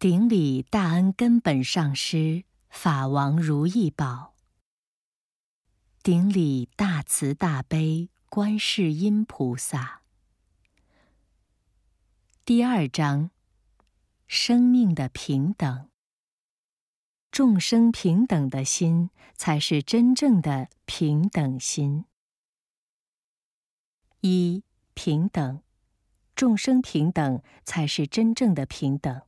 顶礼大恩根本上师法王如意宝。顶礼大慈大悲观世音菩萨。第二章：生命的平等。众生平等的心，才是真正的平等心。一平等，众生平等才是真正的平等。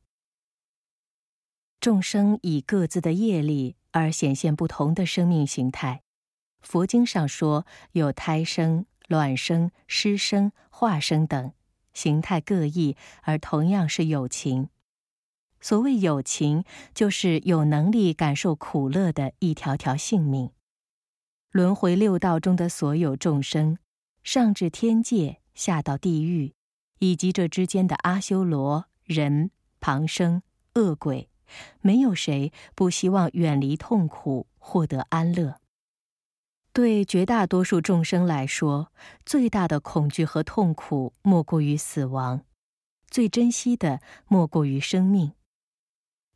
众生以各自的业力而显现不同的生命形态。佛经上说有胎生、卵生、湿生、化生等，形态各异，而同样是有情。所谓有情，就是有能力感受苦乐的一条条性命。轮回六道中的所有众生，上至天界。下到地狱，以及这之间的阿修罗、人、旁生、恶鬼，没有谁不希望远离痛苦，获得安乐。对绝大多数众生来说，最大的恐惧和痛苦莫过于死亡，最珍惜的莫过于生命。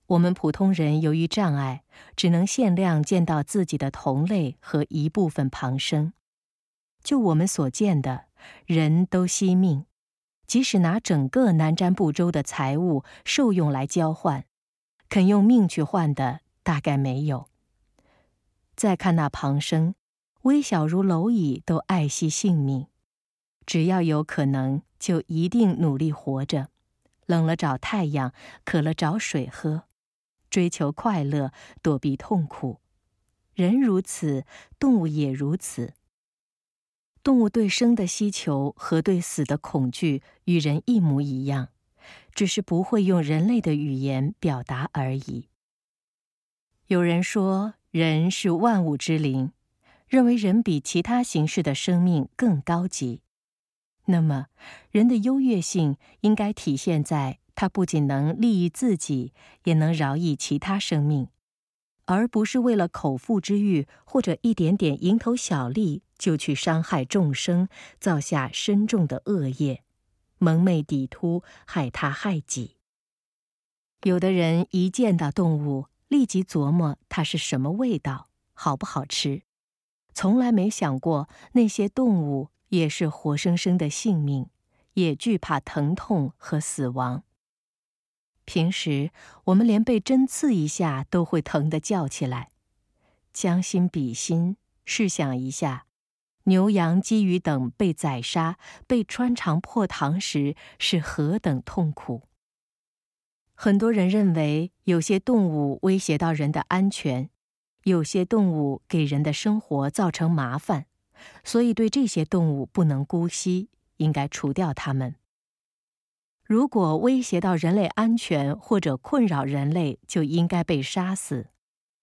我们普通人由于障碍，只能限量见到自己的同类和一部分旁生。就我们所见的。人都惜命，即使拿整个南瞻部洲的财物受用来交换，肯用命去换的大概没有。再看那旁生，微小如蝼蚁，都爱惜性命，只要有可能，就一定努力活着。冷了找太阳，渴了找水喝，追求快乐，躲避痛苦。人如此，动物也如此。动物对生的希求和对死的恐惧与人一模一样，只是不会用人类的语言表达而已。有人说人是万物之灵，认为人比其他形式的生命更高级。那么，人的优越性应该体现在他不仅能利益自己，也能饶益其他生命。而不是为了口腹之欲或者一点点蝇头小利就去伤害众生，造下深重的恶业，蒙昧抵突，害他害己。有的人一见到动物，立即琢磨它是什么味道，好不好吃，从来没想过那些动物也是活生生的性命，也惧怕疼痛和死亡。平时我们连被针刺一下都会疼得叫起来，将心比心，试想一下，牛羊鸡鱼等被宰杀、被穿肠破膛时是何等痛苦。很多人认为有些动物威胁到人的安全，有些动物给人的生活造成麻烦，所以对这些动物不能姑息，应该除掉它们。如果威胁到人类安全或者困扰人类，就应该被杀死。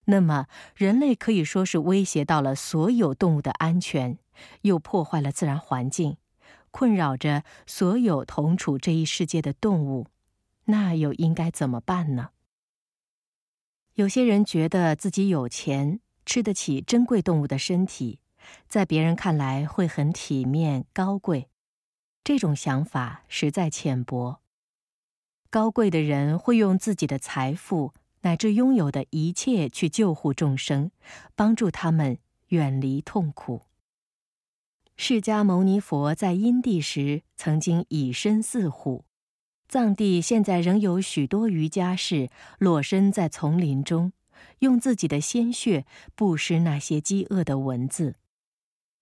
那么，人类可以说是威胁到了所有动物的安全，又破坏了自然环境，困扰着所有同处这一世界的动物。那又应该怎么办呢？有些人觉得自己有钱，吃得起珍贵动物的身体，在别人看来会很体面高贵。这种想法实在浅薄。高贵的人会用自己的财富乃至拥有的一切去救护众生，帮助他们远离痛苦。释迦牟尼佛在因地时曾经以身饲虎，藏地现在仍有许多瑜伽士裸身在丛林中，用自己的鲜血布施那些饥饿的蚊子。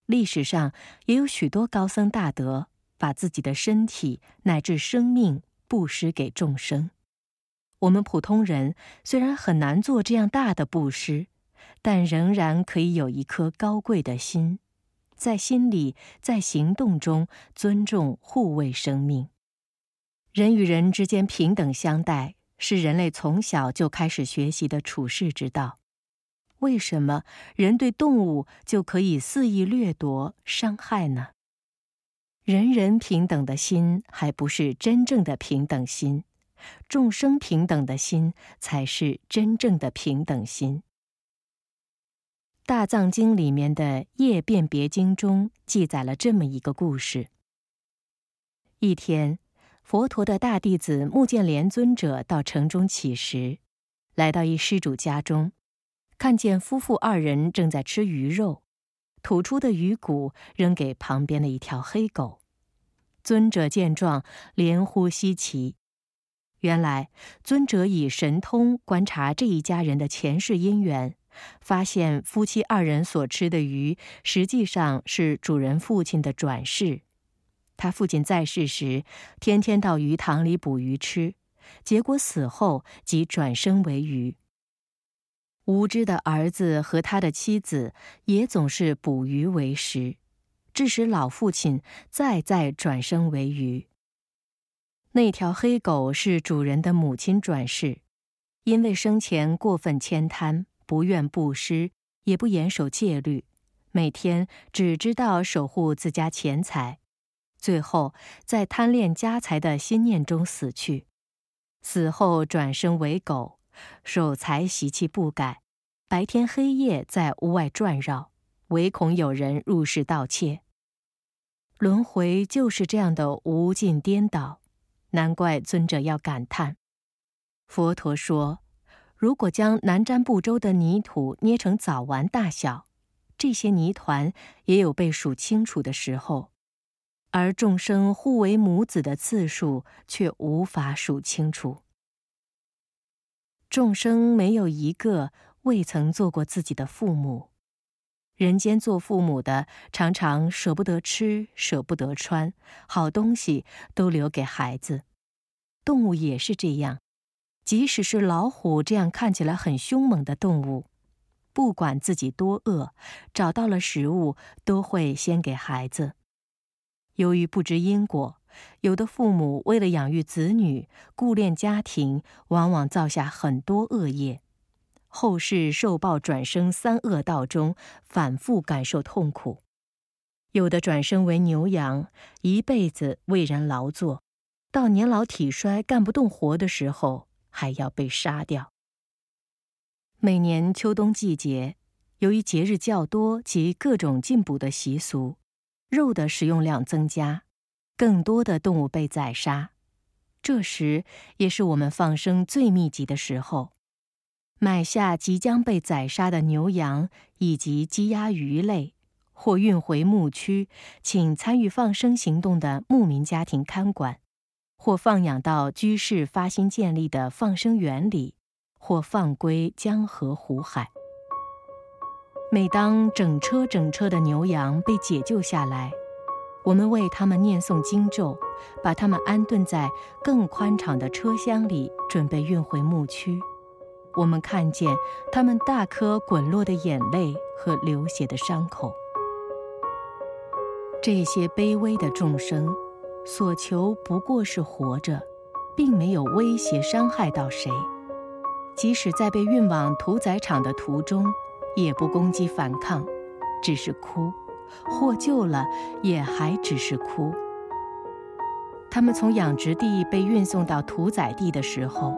历史上也有许多高僧大德。把自己的身体乃至生命布施给众生。我们普通人虽然很难做这样大的布施，但仍然可以有一颗高贵的心，在心里，在行动中尊重护卫生命。人与人之间平等相待，是人类从小就开始学习的处世之道。为什么人对动物就可以肆意掠夺、伤害呢？人人平等的心还不是真正的平等心，众生平等的心才是真正的平等心。大藏经里面的《业辨别经》中记载了这么一个故事：一天，佛陀的大弟子目犍连尊者到城中乞食，来到一施主家中，看见夫妇二人正在吃鱼肉，吐出的鱼骨扔给旁边的一条黑狗。尊者见状，连呼稀奇。原来尊者以神通观察这一家人的前世姻缘，发现夫妻二人所吃的鱼实际上是主人父亲的转世。他父亲在世时，天天到鱼塘里捕鱼吃，结果死后即转生为鱼。无知的儿子和他的妻子也总是捕鱼为食，致使老父亲再再转生为鱼。那条黑狗是主人的母亲转世，因为生前过分悭贪，不愿布施，也不严守戒律，每天只知道守护自家钱财，最后在贪恋家财的心念中死去。死后转生为狗，守财习气不改，白天黑夜在屋外转绕，唯恐有人入室盗窃。轮回就是这样的无尽颠倒。难怪尊者要感叹。佛陀说：“如果将南瞻部洲的泥土捏成枣丸大小，这些泥团也有被数清楚的时候，而众生互为母子的次数却无法数清楚。众生没有一个未曾做过自己的父母。人间做父母的常常舍不得吃，舍不得穿，好东西都留给孩子。”动物也是这样，即使是老虎这样看起来很凶猛的动物，不管自己多饿，找到了食物都会先给孩子。由于不知因果，有的父母为了养育子女、顾恋家庭，往往造下很多恶业，后世受报转生三恶道中，反复感受痛苦。有的转生为牛羊，一辈子为人劳作。到年老体衰、干不动活的时候，还要被杀掉。每年秋冬季节，由于节日较多及各种进补的习俗，肉的使用量增加，更多的动物被宰杀。这时也是我们放生最密集的时候。买下即将被宰杀的牛羊以及鸡鸭鱼类，或运回牧区，请参与放生行动的牧民家庭看管。或放养到居士发心建立的放生园里，或放归江河湖海。每当整车整车的牛羊被解救下来，我们为他们念诵经咒，把他们安顿在更宽敞的车厢里，准备运回牧区。我们看见他们大颗滚落的眼泪和流血的伤口。这些卑微的众生。所求不过是活着，并没有威胁伤害到谁。即使在被运往屠宰场的途中，也不攻击反抗，只是哭；获救了，也还只是哭。他们从养殖地被运送到屠宰地的时候，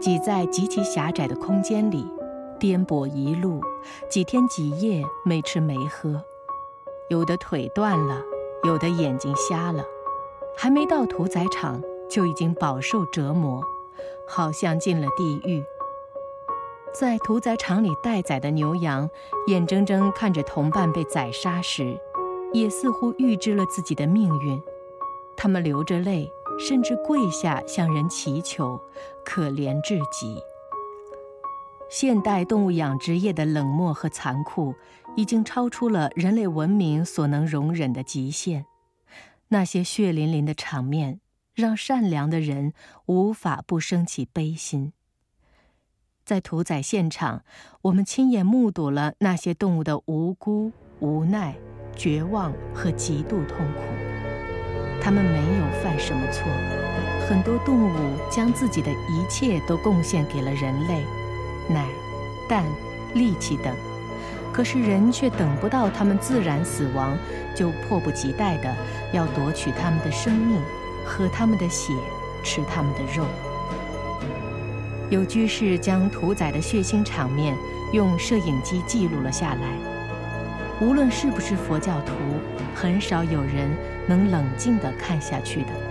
挤在极其狭窄的空间里，颠簸一路，几天几夜没吃没喝，有的腿断了，有的眼睛瞎了。还没到屠宰场，就已经饱受折磨，好像进了地狱。在屠宰场里待宰的牛羊，眼睁睁看着同伴被宰杀时，也似乎预知了自己的命运。他们流着泪，甚至跪下向人祈求，可怜至极。现代动物养殖业的冷漠和残酷，已经超出了人类文明所能容忍的极限。那些血淋淋的场面，让善良的人无法不升起悲心。在屠宰现场，我们亲眼目睹了那些动物的无辜、无奈、绝望和极度痛苦。他们没有犯什么错，很多动物将自己的一切都贡献给了人类，奶、蛋、力气等。可是人却等不到他们自然死亡，就迫不及待的要夺取他们的生命，喝他们的血，吃他们的肉。有居士将屠宰的血腥场面用摄影机记录了下来。无论是不是佛教徒，很少有人能冷静的看下去的。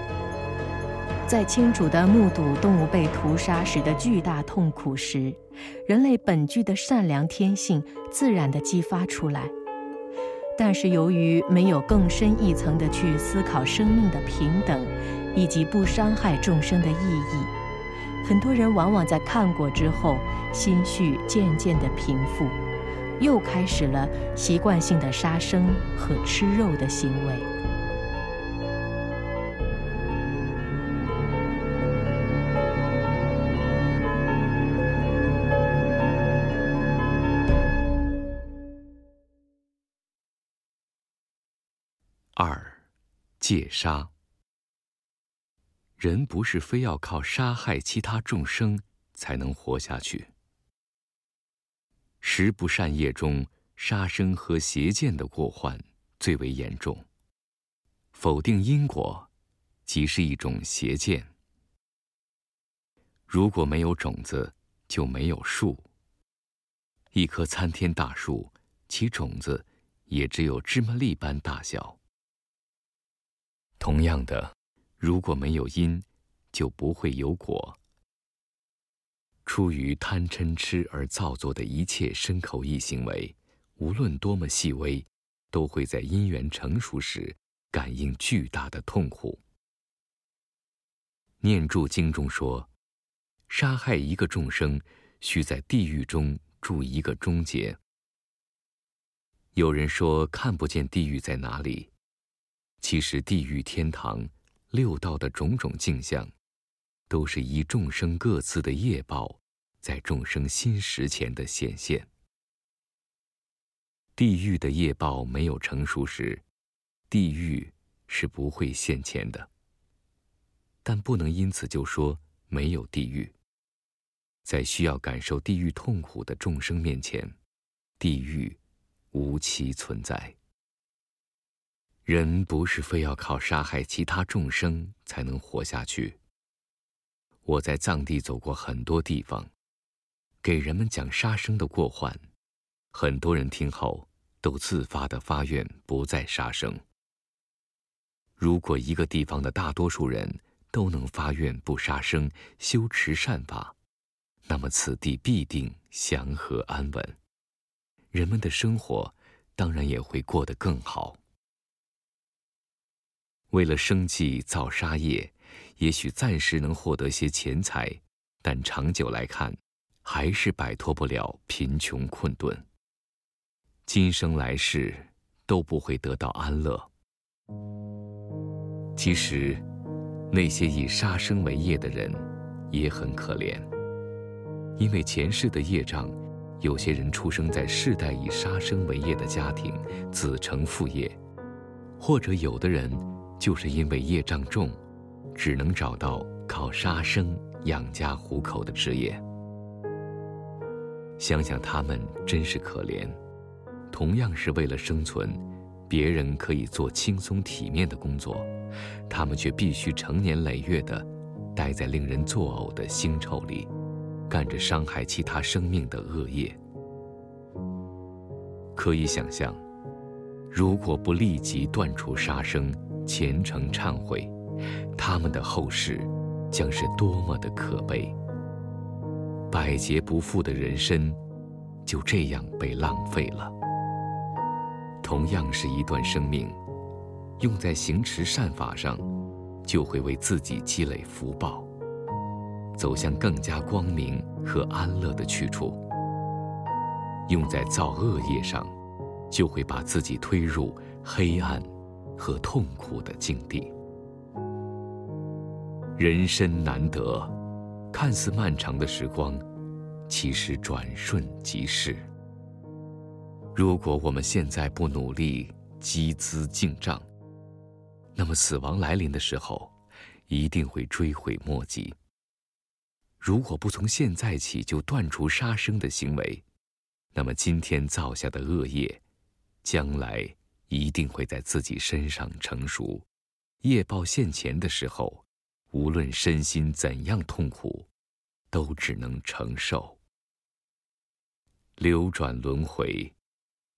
在清楚地目睹动物被屠杀时的巨大痛苦时，人类本具的善良天性自然地激发出来。但是由于没有更深一层的去思考生命的平等，以及不伤害众生的意义，很多人往往在看过之后，心绪渐渐地平复，又开始了习惯性的杀生和吃肉的行为。二，戒杀。人不是非要靠杀害其他众生才能活下去。十不善业中，杀生和邪见的过患最为严重。否定因果，即是一种邪见。如果没有种子，就没有树。一棵参天大树，其种子也只有芝麻粒般大小。同样的，如果没有因，就不会有果。出于贪嗔痴而造作的一切身口意行为，无论多么细微，都会在因缘成熟时感应巨大的痛苦。念住经中说，杀害一个众生，需在地狱中住一个终结。有人说看不见地狱在哪里。其实，地狱、天堂、六道的种种镜像，都是以众生各自的业报，在众生心识前的显现。地狱的业报没有成熟时，地狱是不会现前的。但不能因此就说没有地狱。在需要感受地狱痛苦的众生面前，地狱无其存在。人不是非要靠杀害其他众生才能活下去。我在藏地走过很多地方，给人们讲杀生的过患，很多人听后都自发的发愿不再杀生。如果一个地方的大多数人都能发愿不杀生、修持善法，那么此地必定祥和安稳，人们的生活当然也会过得更好。为了生计造杀业，也许暂时能获得些钱财，但长久来看，还是摆脱不了贫穷困顿。今生来世都不会得到安乐。其实，那些以杀生为业的人也很可怜，因为前世的业障，有些人出生在世代以杀生为业的家庭，子承父业，或者有的人。就是因为业障重，只能找到靠杀生养家糊口的职业。想想他们真是可怜，同样是为了生存，别人可以做轻松体面的工作，他们却必须成年累月的待在令人作呕的腥臭里，干着伤害其他生命的恶业。可以想象，如果不立即断除杀生，虔诚忏悔，他们的后世将是多么的可悲！百劫不复的人生就这样被浪费了。同样是一段生命，用在行持善法上，就会为自己积累福报，走向更加光明和安乐的去处；用在造恶业上，就会把自己推入黑暗。和痛苦的境地，人生难得，看似漫长的时光，其实转瞬即逝。如果我们现在不努力积资进账，那么死亡来临的时候，一定会追悔莫及。如果不从现在起就断除杀生的行为，那么今天造下的恶业，将来。一定会在自己身上成熟，业报现前的时候，无论身心怎样痛苦，都只能承受。流转轮回，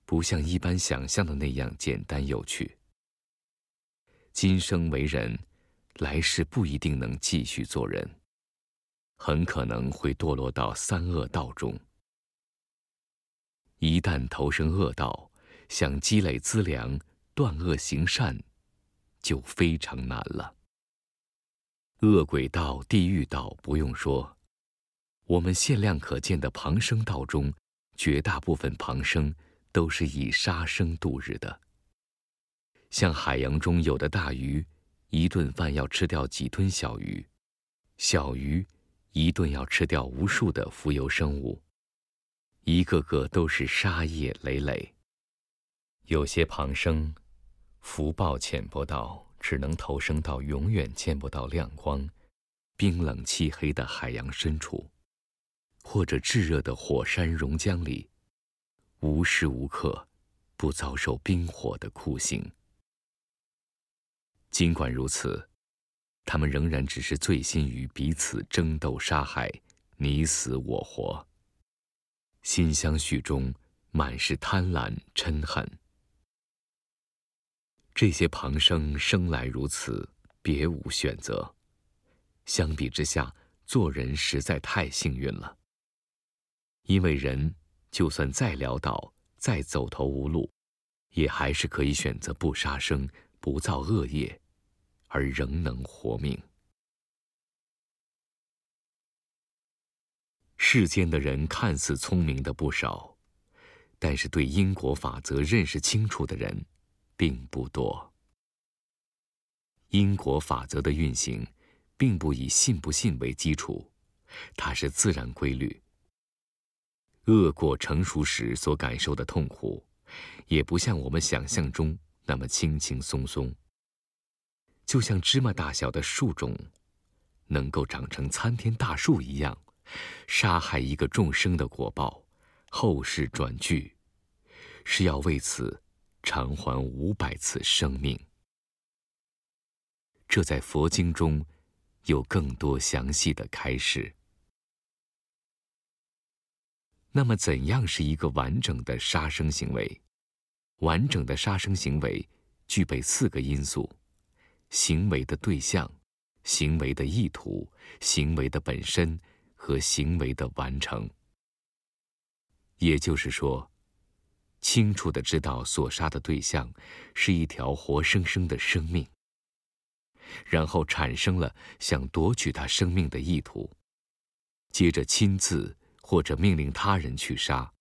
不像一般想象的那样简单有趣。今生为人，来世不一定能继续做人，很可能会堕落到三恶道中。一旦投生恶道，想积累资粮、断恶行善，就非常难了。恶鬼道、地狱道不用说，我们限量可见的旁生道中，绝大部分旁生都是以杀生度日的。像海洋中有的大鱼，一顿饭要吃掉几吨小鱼；小鱼一顿要吃掉无数的浮游生物，一个个都是杀业累累。有些旁生，福报浅薄到。只能投生到永远见不到亮光、冰冷漆黑的海洋深处，或者炙热的火山熔浆里，无时无刻不遭受冰火的酷刑。尽管如此，他们仍然只是醉心于彼此争斗、杀害、你死我活，心相续中满是贪婪嗔恨。这些旁生生来如此，别无选择。相比之下，做人实在太幸运了。因为人就算再潦倒、再走投无路，也还是可以选择不杀生、不造恶业，而仍能活命。世间的人看似聪明的不少，但是对因果法则认识清楚的人。并不多。因果法则的运行，并不以信不信为基础，它是自然规律。恶果成熟时所感受的痛苦，也不像我们想象中那么轻轻松松。就像芝麻大小的树种，能够长成参天大树一样，杀害一个众生的果报，后世转聚，是要为此。偿还五百次生命，这在佛经中有更多详细的开示。那么，怎样是一个完整的杀生行为？完整的杀生行为具备四个因素：行为的对象、行为的意图、行为的本身和行为的完成。也就是说。清楚的知道所杀的对象是一条活生生的生命，然后产生了想夺取他生命的意图，接着亲自或者命令他人去杀，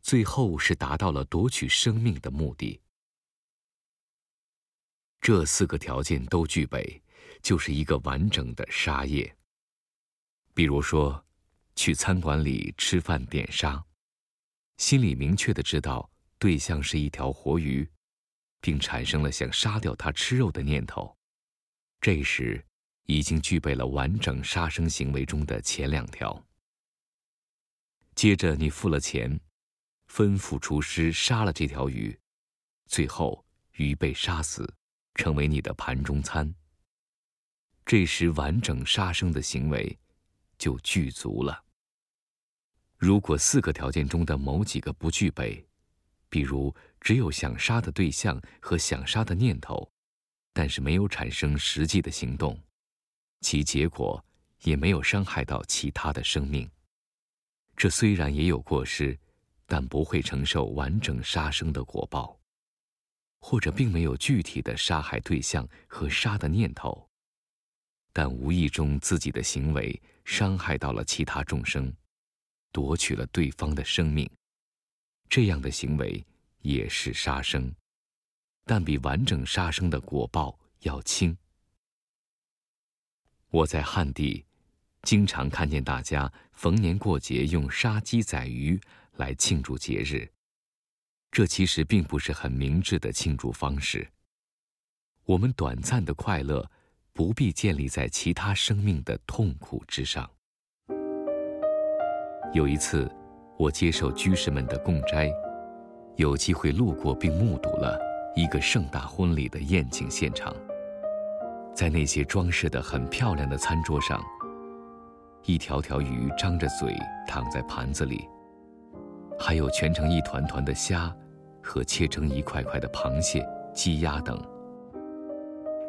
最后是达到了夺取生命的目的。这四个条件都具备，就是一个完整的杀业。比如说，去餐馆里吃饭点杀。心里明确的知道对象是一条活鱼，并产生了想杀掉它吃肉的念头，这时已经具备了完整杀生行为中的前两条。接着你付了钱，吩咐厨师杀了这条鱼，最后鱼被杀死，成为你的盘中餐。这时完整杀生的行为就具足了。如果四个条件中的某几个不具备，比如只有想杀的对象和想杀的念头，但是没有产生实际的行动，其结果也没有伤害到其他的生命，这虽然也有过失，但不会承受完整杀生的果报；或者并没有具体的杀害对象和杀的念头，但无意中自己的行为伤害到了其他众生。夺取了对方的生命，这样的行为也是杀生，但比完整杀生的果报要轻。我在汉地，经常看见大家逢年过节用杀鸡宰鱼来庆祝节日，这其实并不是很明智的庆祝方式。我们短暂的快乐，不必建立在其他生命的痛苦之上。有一次，我接受居士们的供斋，有机会路过并目睹了一个盛大婚礼的宴请现场。在那些装饰的很漂亮的餐桌上，一条条鱼张着嘴躺在盘子里，还有蜷成一团团的虾和切成一块块的螃蟹、鸡鸭等。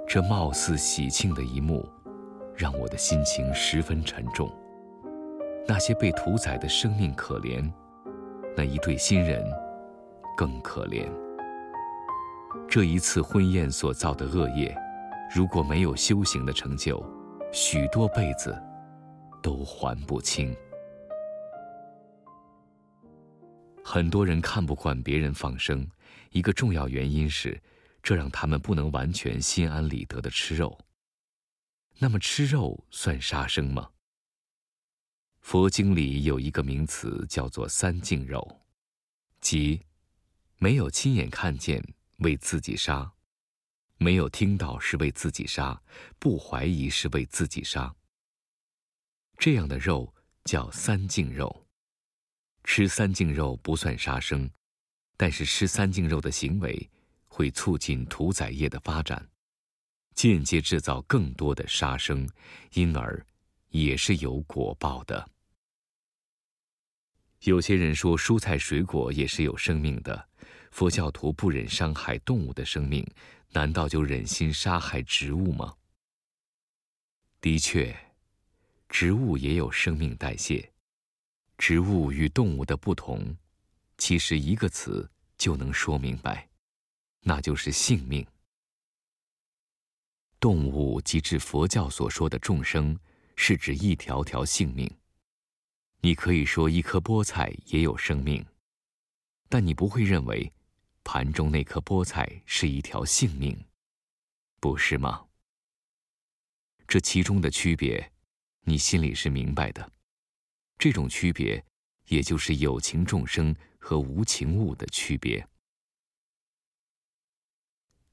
这貌似喜庆的一幕，让我的心情十分沉重。那些被屠宰的生命可怜，那一对新人更可怜。这一次婚宴所造的恶业，如果没有修行的成就，许多辈子都还不清。很多人看不惯别人放生，一个重要原因是，这让他们不能完全心安理得的吃肉。那么，吃肉算杀生吗？佛经里有一个名词叫做“三净肉”，即没有亲眼看见为自己杀，没有听到是为自己杀，不怀疑是为自己杀。这样的肉叫三净肉。吃三净肉不算杀生，但是吃三净肉的行为会促进屠宰业的发展，间接制造更多的杀生，因而也是有果报的。有些人说蔬菜水果也是有生命的，佛教徒不忍伤害动物的生命，难道就忍心杀害植物吗？的确，植物也有生命代谢。植物与动物的不同，其实一个词就能说明白，那就是性命。动物即指佛教所说的众生，是指一条条性命。你可以说一颗菠菜也有生命，但你不会认为盘中那颗菠菜是一条性命，不是吗？这其中的区别，你心里是明白的。这种区别，也就是有情众生和无情物的区别。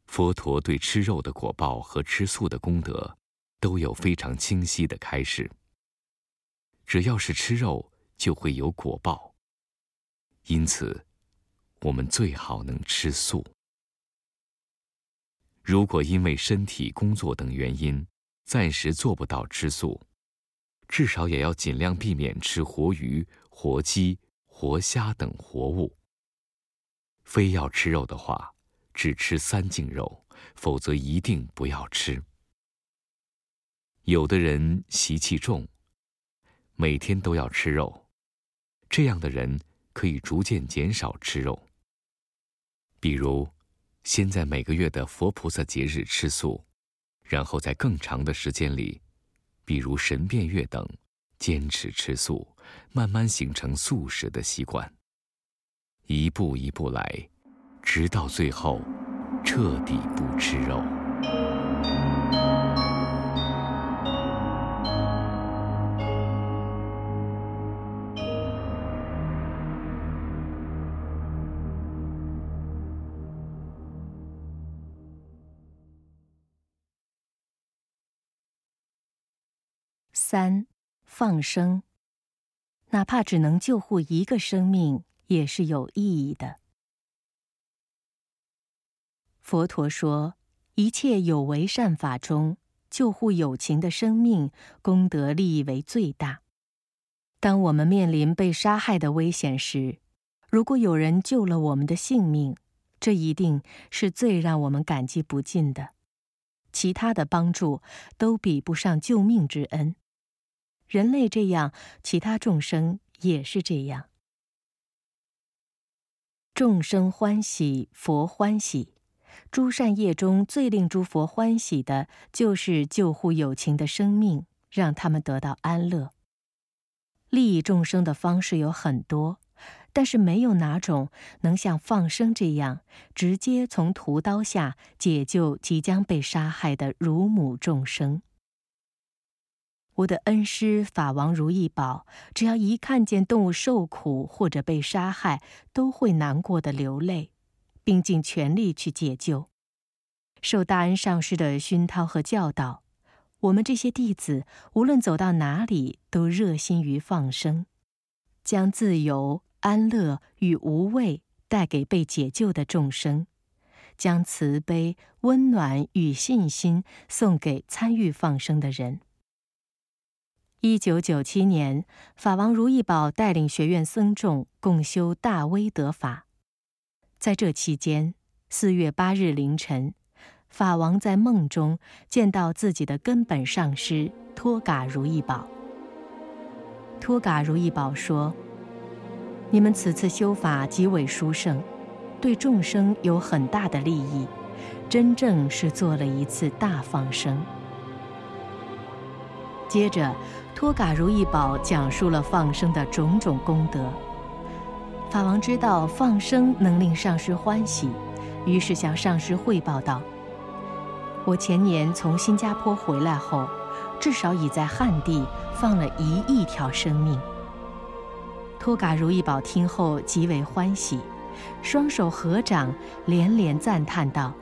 佛陀对吃肉的果报和吃素的功德，都有非常清晰的开示。只要是吃肉，就会有果报。因此，我们最好能吃素。如果因为身体、工作等原因，暂时做不到吃素。至少也要尽量避免吃活鱼、活鸡、活虾等活物。非要吃肉的话，只吃三净肉，否则一定不要吃。有的人习气重，每天都要吃肉，这样的人可以逐渐减少吃肉。比如，先在每个月的佛菩萨节日吃素，然后在更长的时间里。比如神变月等，坚持吃素，慢慢形成素食的习惯。一步一步来，直到最后，彻底不吃肉。三，放生，哪怕只能救护一个生命，也是有意义的。佛陀说，一切有为善法中，救护有情的生命，功德利益为最大。当我们面临被杀害的危险时，如果有人救了我们的性命，这一定是最让我们感激不尽的。其他的帮助都比不上救命之恩。人类这样，其他众生也是这样。众生欢喜，佛欢喜。诸善业中最令诸佛欢喜的，就是救护有情的生命，让他们得到安乐。利益众生的方式有很多，但是没有哪种能像放生这样，直接从屠刀下解救即将被杀害的乳母众生。我的恩师法王如意宝，只要一看见动物受苦或者被杀害，都会难过的流泪，并尽全力去解救。受大恩上师的熏陶和教导，我们这些弟子无论走到哪里，都热心于放生，将自由、安乐与无畏带给被解救的众生，将慈悲、温暖与信心送给参与放生的人。一九九七年，法王如意宝带领学院僧众共修大威德法。在这期间，四月八日凌晨，法王在梦中见到自己的根本上师托嘎如意宝。托嘎如意宝说：“你们此次修法极为殊胜，对众生有很大的利益，真正是做了一次大放生。”接着，托嘎如意宝讲述了放生的种种功德。法王知道放生能令上师欢喜，于是向上师汇报道：“我前年从新加坡回来后，至少已在汉地放了一亿条生命。”托嘎如意宝听后极为欢喜，双手合掌，连连赞叹道：“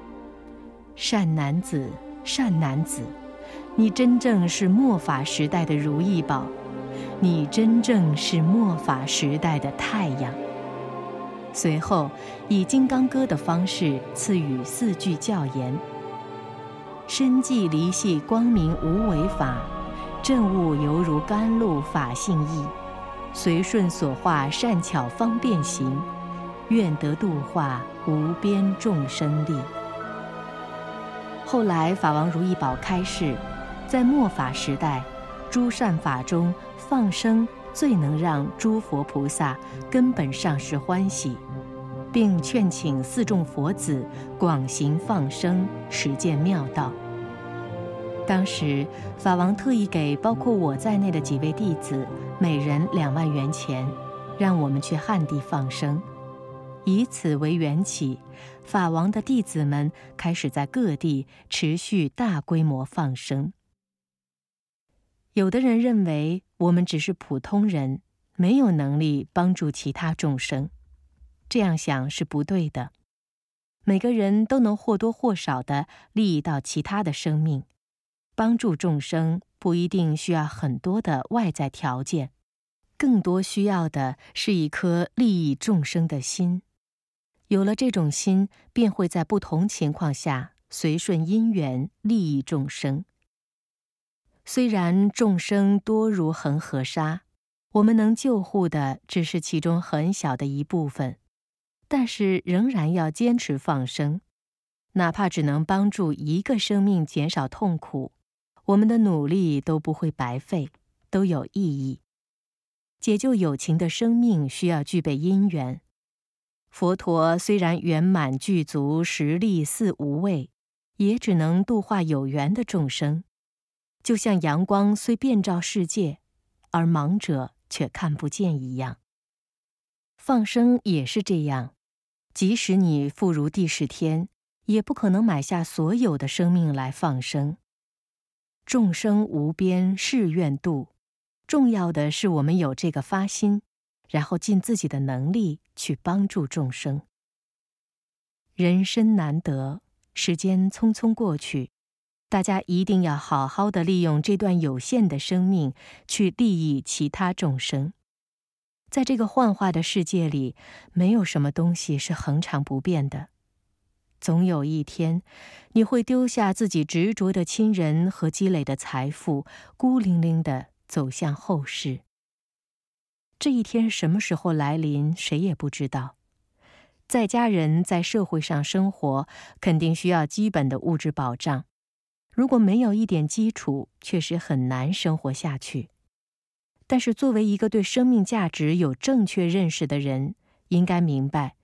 善男子，善男子！”你真正是末法时代的如意宝，你真正是末法时代的太阳。随后，以金刚歌的方式赐予四句教言：身寂离系光明无为法，正悟犹如甘露法性意，随顺所化善巧方便行，愿得度化无边众生力。后来，法王如意宝开示。在末法时代，诸善法中放生最能让诸佛菩萨根本上是欢喜，并劝请四众佛子广行放生，实践妙道。当时法王特意给包括我在内的几位弟子每人两万元钱，让我们去汉地放生，以此为缘起，法王的弟子们开始在各地持续大规模放生。有的人认为我们只是普通人，没有能力帮助其他众生，这样想是不对的。每个人都能或多或少的利益到其他的生命，帮助众生不一定需要很多的外在条件，更多需要的是一颗利益众生的心。有了这种心，便会在不同情况下随顺因缘利益众生。虽然众生多如恒河沙，我们能救护的只是其中很小的一部分，但是仍然要坚持放生，哪怕只能帮助一个生命减少痛苦，我们的努力都不会白费，都有意义。解救有情的生命需要具备因缘，佛陀虽然圆满具足实力四无畏，也只能度化有缘的众生。就像阳光虽遍照世界，而盲者却看不见一样。放生也是这样，即使你富如地势天，也不可能买下所有的生命来放生。众生无边誓愿度，重要的是我们有这个发心，然后尽自己的能力去帮助众生。人生难得，时间匆匆过去。大家一定要好好的利用这段有限的生命，去利益其他众生。在这个幻化的世界里，没有什么东西是恒常不变的。总有一天，你会丢下自己执着的亲人和积累的财富，孤零零的走向后世。这一天什么时候来临，谁也不知道。在家人在社会上生活，肯定需要基本的物质保障。如果没有一点基础，确实很难生活下去。但是，作为一个对生命价值有正确认识的人，应该明白，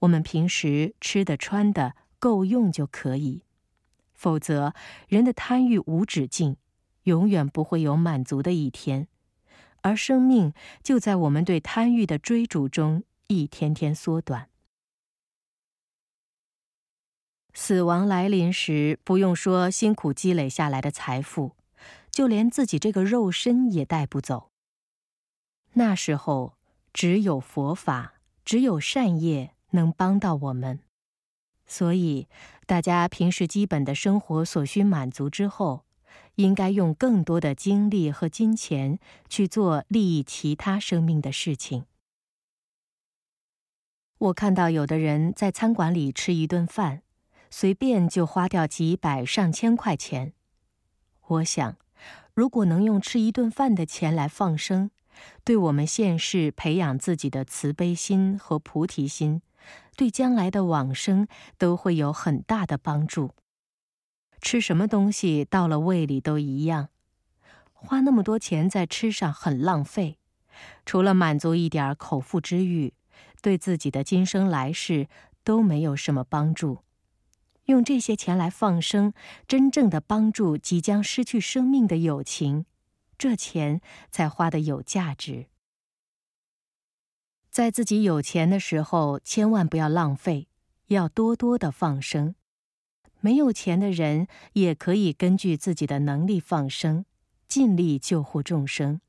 我们平时吃的、穿的够用就可以。否则，人的贪欲无止境，永远不会有满足的一天，而生命就在我们对贪欲的追逐中一天天缩短。死亡来临时，不用说辛苦积累下来的财富，就连自己这个肉身也带不走。那时候，只有佛法，只有善业能帮到我们。所以，大家平时基本的生活所需满足之后，应该用更多的精力和金钱去做利益其他生命的事情。我看到有的人在餐馆里吃一顿饭。随便就花掉几百上千块钱，我想，如果能用吃一顿饭的钱来放生，对我们现世培养自己的慈悲心和菩提心，对将来的往生都会有很大的帮助。吃什么东西到了胃里都一样，花那么多钱在吃上很浪费，除了满足一点口腹之欲，对自己的今生来世都没有什么帮助。用这些钱来放生，真正的帮助即将失去生命的友情，这钱才花的有价值。在自己有钱的时候，千万不要浪费，要多多的放生。没有钱的人也可以根据自己的能力放生，尽力救护众生。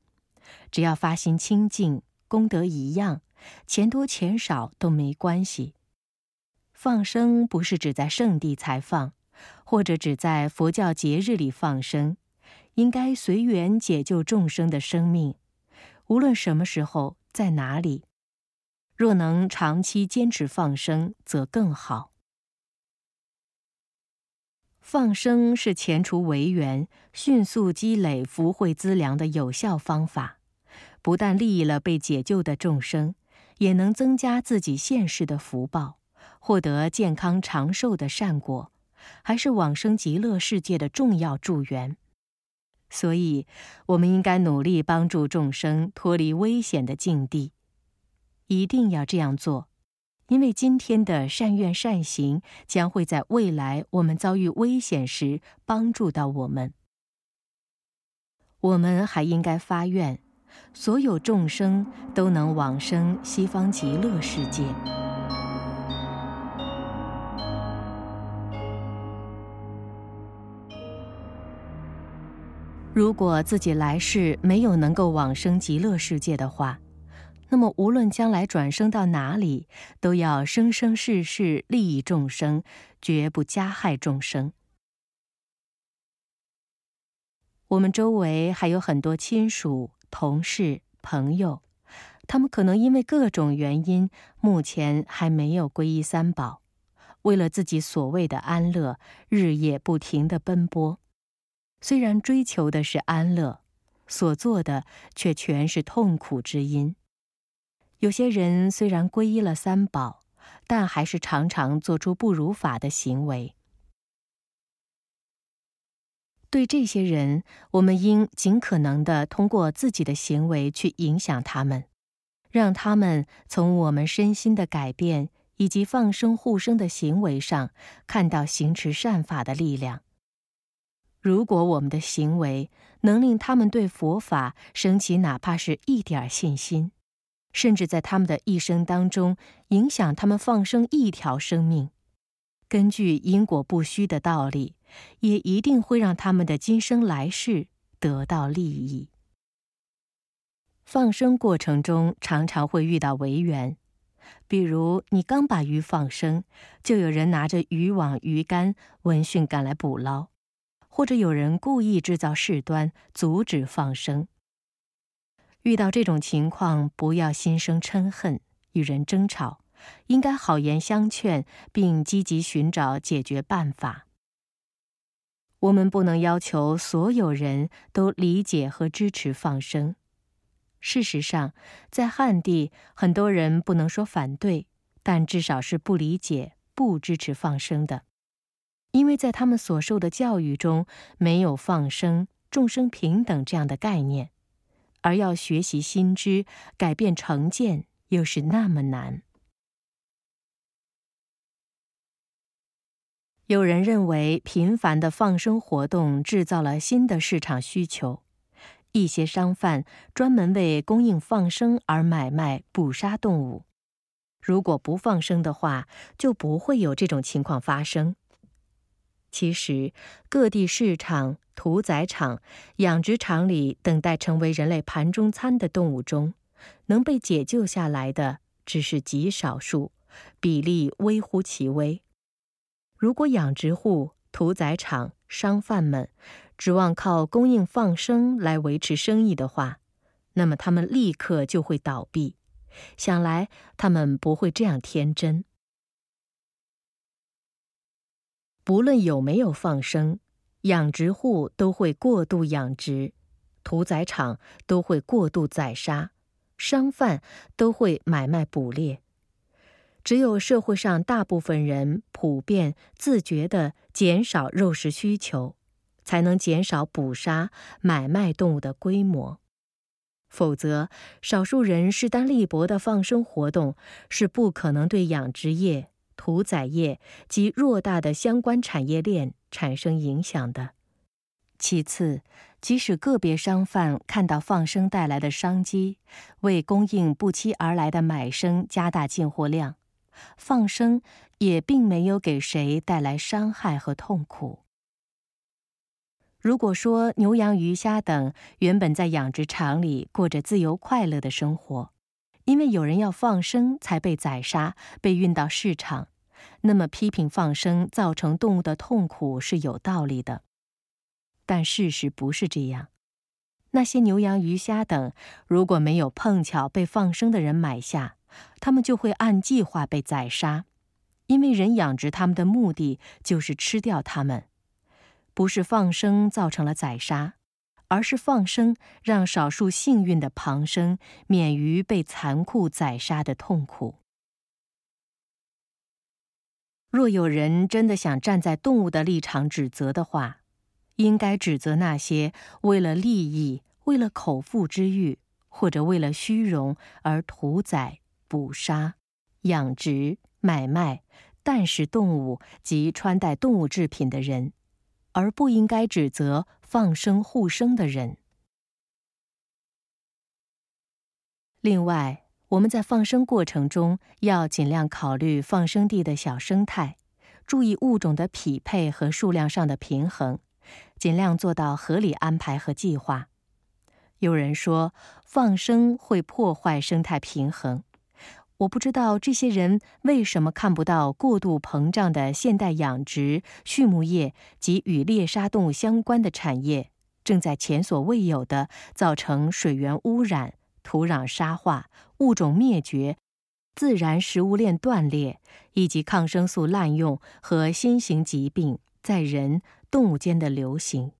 只要发心清净，功德一样，钱多钱少都没关系。放生不是只在圣地才放，或者只在佛教节日里放生，应该随缘解救众生的生命，无论什么时候在哪里。若能长期坚持放生，则更好。放生是前除违缘、迅速积累福慧资粮的有效方法，不但利益了被解救的众生，也能增加自己现世的福报。获得健康长寿的善果，还是往生极乐世界的重要助缘。所以，我们应该努力帮助众生脱离危险的境地。一定要这样做，因为今天的善愿善行，将会在未来我们遭遇危险时帮助到我们。我们还应该发愿，所有众生都能往生西方极乐世界。如果自己来世没有能够往生极乐世界的话，那么无论将来转生到哪里，都要生生世世利益众生，绝不加害众生。我们周围还有很多亲属、同事、朋友，他们可能因为各种原因，目前还没有皈依三宝，为了自己所谓的安乐，日夜不停的奔波。虽然追求的是安乐，所做的却全是痛苦之因。有些人虽然皈依了三宝，但还是常常做出不如法的行为。对这些人，我们应尽可能的通过自己的行为去影响他们，让他们从我们身心的改变以及放生护生的行为上，看到行持善法的力量。如果我们的行为能令他们对佛法升起哪怕是一点信心，甚至在他们的一生当中影响他们放生一条生命，根据因果不虚的道理，也一定会让他们的今生来世得到利益。放生过程中常常会遇到违缘，比如你刚把鱼放生，就有人拿着渔网、鱼竿闻讯赶来捕捞。或者有人故意制造事端，阻止放生。遇到这种情况，不要心生嗔恨，与人争吵，应该好言相劝，并积极寻找解决办法。我们不能要求所有人都理解和支持放生。事实上，在汉地，很多人不能说反对，但至少是不理解、不支持放生的。因为在他们所受的教育中没有放生、众生平等这样的概念，而要学习新知、改变成见，又是那么难。有人认为，频繁的放生活动制造了新的市场需求，一些商贩专门为供应放生而买卖捕杀动物。如果不放生的话，就不会有这种情况发生。其实，各地市场、屠宰场、养殖场里等待成为人类盘中餐的动物中，能被解救下来的只是极少数，比例微乎其微。如果养殖户、屠宰场、商贩们指望靠供应放生来维持生意的话，那么他们立刻就会倒闭。想来，他们不会这样天真。不论有没有放生，养殖户都会过度养殖，屠宰场都会过度宰杀，商贩都会买卖捕猎。只有社会上大部分人普遍自觉地减少肉食需求，才能减少捕杀、买卖动物的规模。否则，少数人势单力薄的放生活动是不可能对养殖业、屠宰业及偌大的相关产业链产生影响的。其次，即使个别商贩看到放生带来的商机，为供应不期而来的买生加大进货量，放生也并没有给谁带来伤害和痛苦。如果说牛羊鱼虾等原本在养殖场里过着自由快乐的生活，因为有人要放生才被宰杀、被运到市场，那么批评放生造成动物的痛苦是有道理的。但事实不是这样，那些牛羊鱼虾等如果没有碰巧被放生的人买下，他们就会按计划被宰杀，因为人养殖他们的目的就是吃掉它们，不是放生造成了宰杀，而是放生让少数幸运的旁生免于被残酷宰杀的痛苦。若有人真的想站在动物的立场指责的话，应该指责那些为了利益、为了口腹之欲，或者为了虚荣而屠宰、捕杀、养殖、买卖、啖食动物及穿戴动物制品的人，而不应该指责放生护生的人。另外，我们在放生过程中要尽量考虑放生地的小生态，注意物种的匹配和数量上的平衡。尽量做到合理安排和计划。有人说放生会破坏生态平衡，我不知道这些人为什么看不到过度膨胀的现代养殖、畜牧业及与猎杀动物相关的产业，正在前所未有的造成水源污染、土壤沙化、物种灭绝、自然食物链断裂，以及抗生素滥用和新型疾病在人。动物间的流行。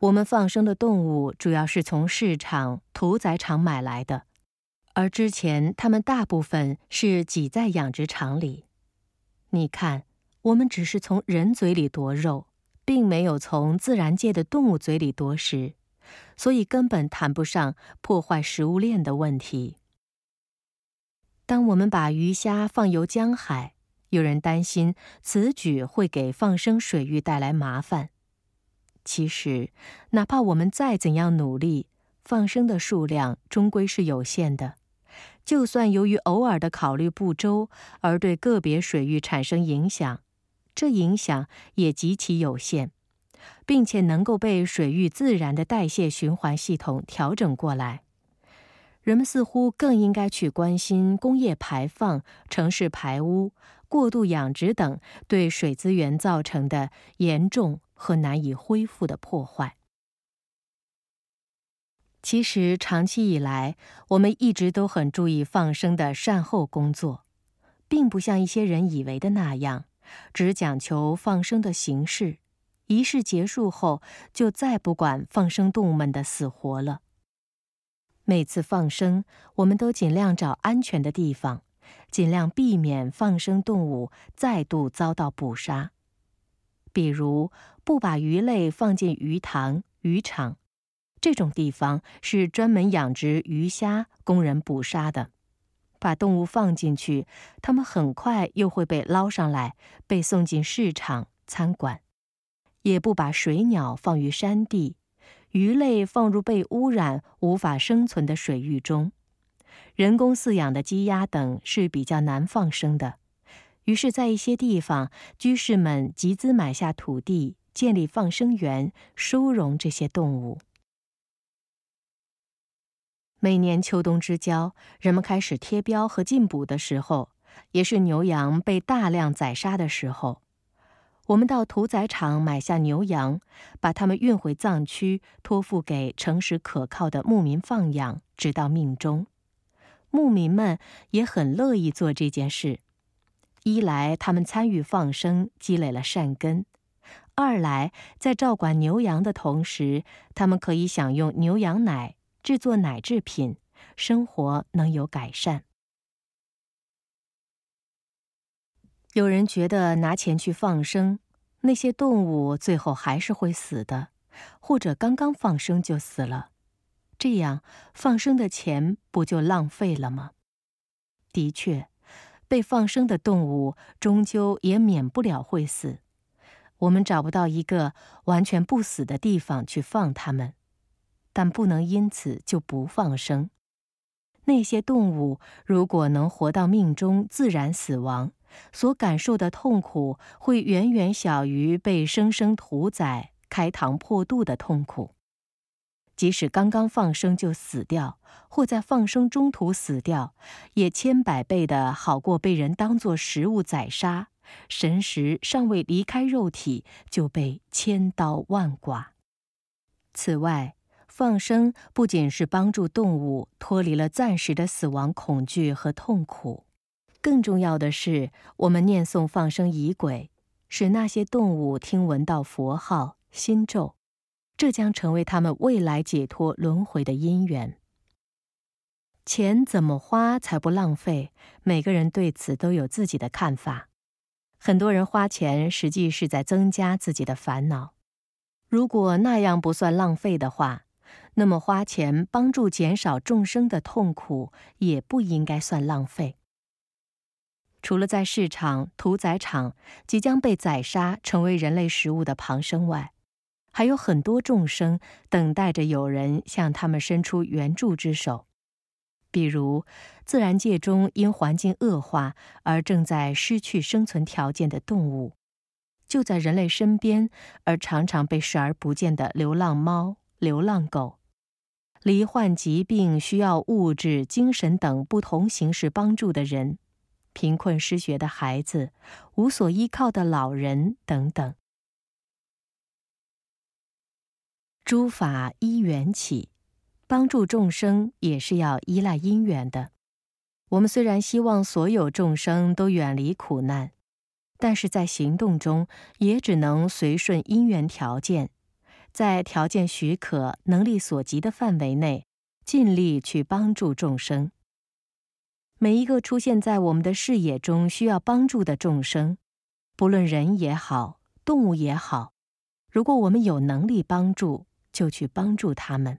我们放生的动物主要是从市场、屠宰场买来的，而之前它们大部分是挤在养殖场里。你看，我们只是从人嘴里夺肉，并没有从自然界的动物嘴里夺食，所以根本谈不上破坏食物链的问题。当我们把鱼虾放游江海，有人担心此举会给放生水域带来麻烦。其实，哪怕我们再怎样努力，放生的数量终归是有限的。就算由于偶尔的考虑不周而对个别水域产生影响，这影响也极其有限，并且能够被水域自然的代谢循环系统调整过来。人们似乎更应该去关心工业排放、城市排污。过度养殖等对水资源造成的严重和难以恢复的破坏。其实，长期以来，我们一直都很注意放生的善后工作，并不像一些人以为的那样，只讲求放生的形式，仪式结束后就再不管放生动物们的死活了。每次放生，我们都尽量找安全的地方。尽量避免放生动物再度遭到捕杀，比如不把鱼类放进鱼塘、渔场，这种地方是专门养殖鱼虾供人捕杀的。把动物放进去，它们很快又会被捞上来，被送进市场、餐馆。也不把水鸟放于山地，鱼类放入被污染、无法生存的水域中。人工饲养的鸡鸭等是比较难放生的，于是，在一些地方，居士们集资买下土地，建立放生园，收容这些动物。每年秋冬之交，人们开始贴标和进补的时候，也是牛羊被大量宰杀的时候。我们到屠宰场买下牛羊，把它们运回藏区，托付给诚实可靠的牧民放养，直到命中。牧民们也很乐意做这件事，一来他们参与放生，积累了善根；二来在照管牛羊的同时，他们可以享用牛羊奶，制作奶制品，生活能有改善。有人觉得拿钱去放生，那些动物最后还是会死的，或者刚刚放生就死了，这样放生的钱不就浪费了吗？的确，被放生的动物终究也免不了会死。我们找不到一个完全不死的地方去放它们，但不能因此就不放生。那些动物如果能活到命中自然死亡，所感受的痛苦会远远小于被生生屠宰、开膛破肚的痛苦。即使刚刚放生就死掉，或在放生中途死掉，也千百倍的好过被人当作食物宰杀。神识尚未离开肉体，就被千刀万剐。此外，放生不仅是帮助动物脱离了暂时的死亡恐惧和痛苦，更重要的是，我们念诵放生仪轨，使那些动物听闻到佛号、心咒，这将成为他们未来解脱轮回的因缘。钱怎么花才不浪费？每个人对此都有自己的看法。很多人花钱，实际是在增加自己的烦恼。如果那样不算浪费的话，那么花钱帮助减少众生的痛苦，也不应该算浪费。除了在市场、屠宰场即将被宰杀成为人类食物的旁生外，还有很多众生等待着有人向他们伸出援助之手。比如，自然界中因环境恶化而正在失去生存条件的动物，就在人类身边而常常被视而不见的流浪猫、流浪狗，罹患疾病需要物质、精神等不同形式帮助的人，贫困失学的孩子，无所依靠的老人等等，诸法依缘起。帮助众生也是要依赖因缘的。我们虽然希望所有众生都远离苦难，但是在行动中也只能随顺因缘条件，在条件许可、能力所及的范围内，尽力去帮助众生。每一个出现在我们的视野中需要帮助的众生，不论人也好，动物也好，如果我们有能力帮助，就去帮助他们。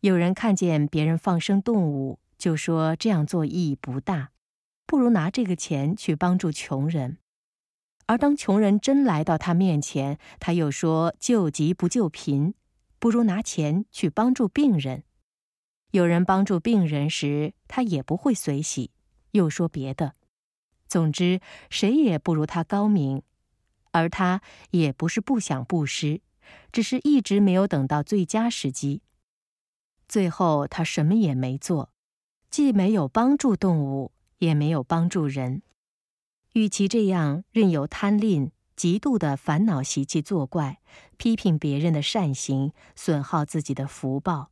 有人看见别人放生动物，就说这样做意义不大，不如拿这个钱去帮助穷人。而当穷人真来到他面前，他又说救急不救贫，不如拿钱去帮助病人。有人帮助病人时，他也不会随喜，又说别的。总之，谁也不如他高明，而他也不是不想布施，只是一直没有等到最佳时机。最后，他什么也没做，既没有帮助动物，也没有帮助人。与其这样任由贪吝、嫉妒的烦恼习气作怪，批评别人的善行，损耗自己的福报，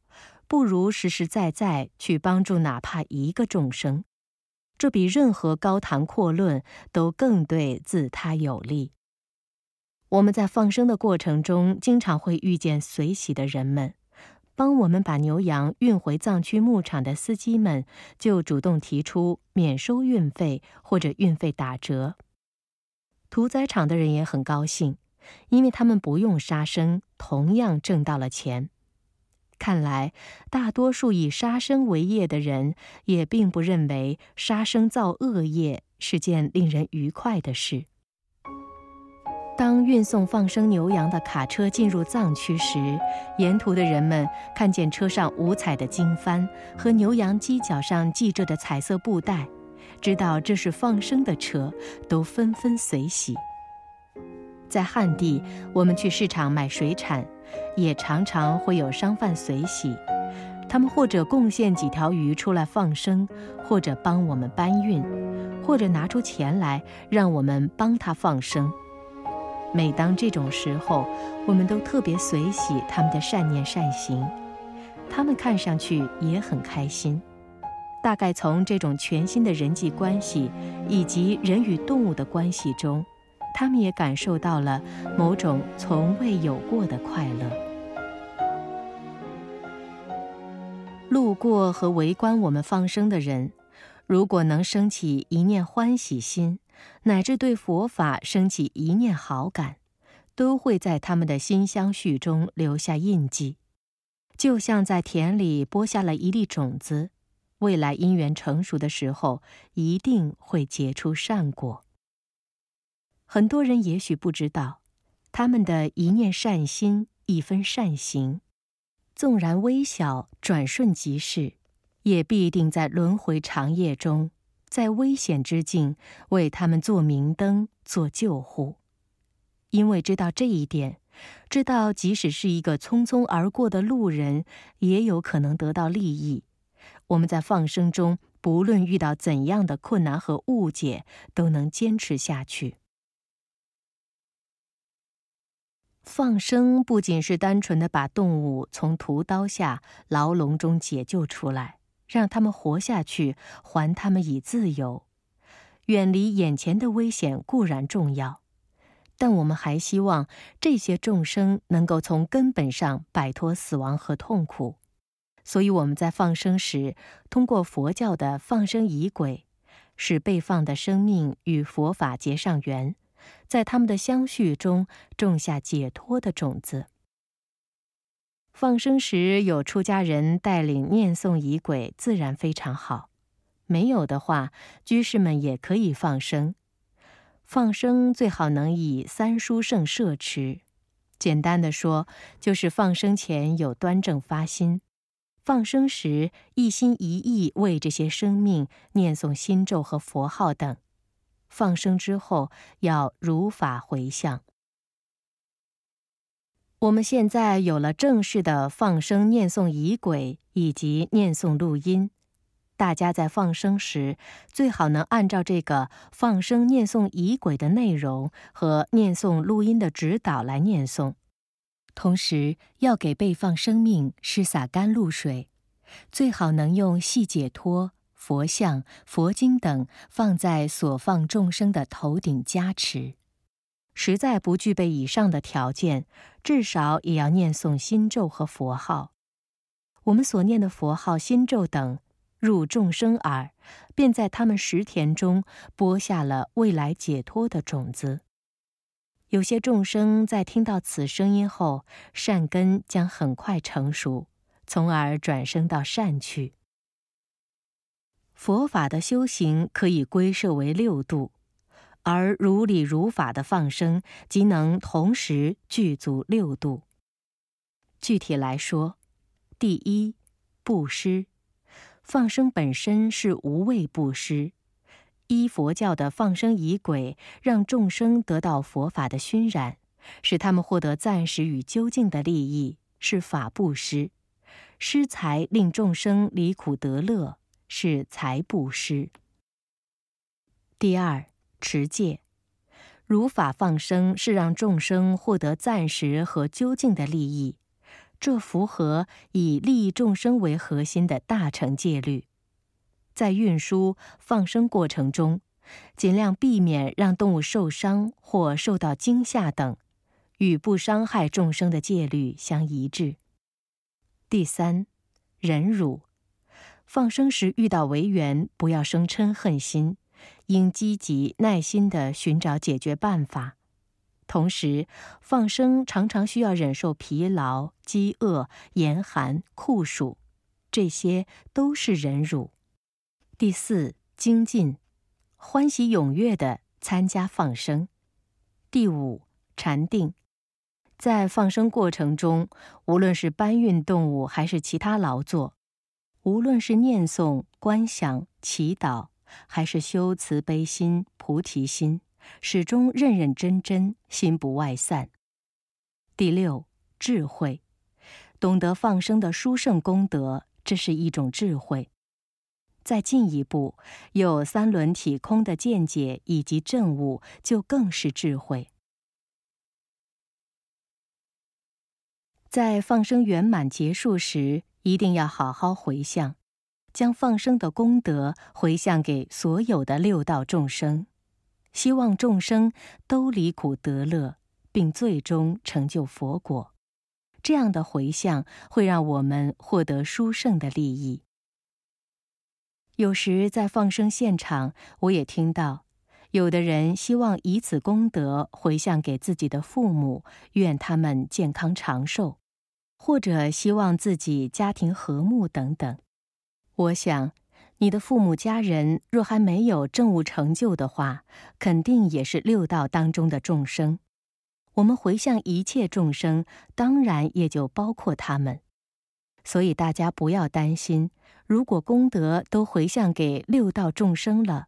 不如实实在在去帮助哪怕一个众生。这比任何高谈阔论都更对自他有利。我们在放生的过程中，经常会遇见随喜的人们。帮我们把牛羊运回藏区牧场的司机们，就主动提出免收运费或者运费打折。屠宰场的人也很高兴，因为他们不用杀生，同样挣到了钱。看来，大多数以杀生为业的人，也并不认为杀生造恶业是件令人愉快的事。当运送放生牛羊的卡车进入藏区时，沿途的人们看见车上五彩的经幡和牛羊犄角上系着的彩色布袋，知道这是放生的车，都纷纷随喜。在汉地，我们去市场买水产，也常常会有商贩随喜，他们或者贡献几条鱼出来放生，或者帮我们搬运，或者拿出钱来让我们帮他放生。每当这种时候，我们都特别随喜他们的善念善行，他们看上去也很开心。大概从这种全新的人际关系以及人与动物的关系中，他们也感受到了某种从未有过的快乐。路过和围观我们放生的人，如果能升起一念欢喜心，乃至对佛法升起一念好感，都会在他们的心相续中留下印记，就像在田里播下了一粒种子，未来因缘成熟的时候，一定会结出善果。很多人也许不知道，他们的一念善心、一分善行，纵然微小，转瞬即逝，也必定在轮回长夜中，在危险之境为他们做明灯、做救护。因为知道这一点，知道即使是一个匆匆而过的路人，也有可能得到利益。我们在放生中，不论遇到怎样的困难和误解，都能坚持下去。放生不仅是单纯的把动物从屠刀下、牢笼中解救出来，让他们活下去，还他们以自由，远离眼前的危险固然重要，但我们还希望这些众生能够从根本上摆脱死亡和痛苦。所以我们在放生时，通过佛教的放生仪轨，使被放的生命与佛法结上缘。在他们的相续中种下解脱的种子。放生时有出家人带领念诵仪轨，自然非常好；没有的话，居士们也可以放生。放生最好能以三书圣摄持。简单的说，就是放生前有端正发心，放生时一心一意为这些生命念诵心咒和佛号等。放生之后要如法回向。我们现在有了正式的放生念诵仪轨以及念诵录音，大家在放生时最好能按照这个放生念诵仪轨的内容和念诵录音的指导来念诵，同时要给被放生命施洒甘露水，最好能用细解脱。佛像、佛经等放在所放众生的头顶加持，实在不具备以上的条件，至少也要念诵心咒和佛号。我们所念的佛号、心咒等入众生耳，便在他们食田中播下了未来解脱的种子。有些众生在听到此声音后，善根将很快成熟，从而转生到善趣。佛法的修行可以归设为六度，而如理如法的放生即能同时具足六度。具体来说，第一，布施，放生本身是无畏布施，依佛教的放生仪轨，让众生得到佛法的熏染，使他们获得暂时与究竟的利益，是法布施；施财令众生离苦得乐。是财布施。第二，持戒，如法放生是让众生获得暂时和究竟的利益，这符合以利益众生为核心的大乘戒律。在运输放生过程中，尽量避免让动物受伤或受到惊吓等，与不伤害众生的戒律相一致。第三，忍辱。放生时遇到违缘，不要生嗔恨心，应积极耐心地寻找解决办法。同时，放生常常需要忍受疲劳、饥饿、严寒、酷暑，这些都是忍辱。第四，精进，欢喜踊跃地参加放生。第五，禅定，在放生过程中，无论是搬运动物还是其他劳作。无论是念诵、观想、祈祷，还是修慈悲心、菩提心，始终认认真真，心不外散。第六，智慧，懂得放生的殊胜功德，这是一种智慧。再进一步，有三轮体空的见解以及证悟，就更是智慧。在放生圆满结束时。一定要好好回向，将放生的功德回向给所有的六道众生，希望众生都离苦得乐，并最终成就佛果。这样的回向会让我们获得殊胜的利益。有时在放生现场，我也听到有的人希望以此功德回向给自己的父母，愿他们健康长寿，或者希望自己家庭和睦等等。我想，你的父母家人若还没有证悟成就的话，肯定也是六道当中的众生。我们回向一切众生，当然也就包括他们。所以大家不要担心，如果功德都回向给六道众生了。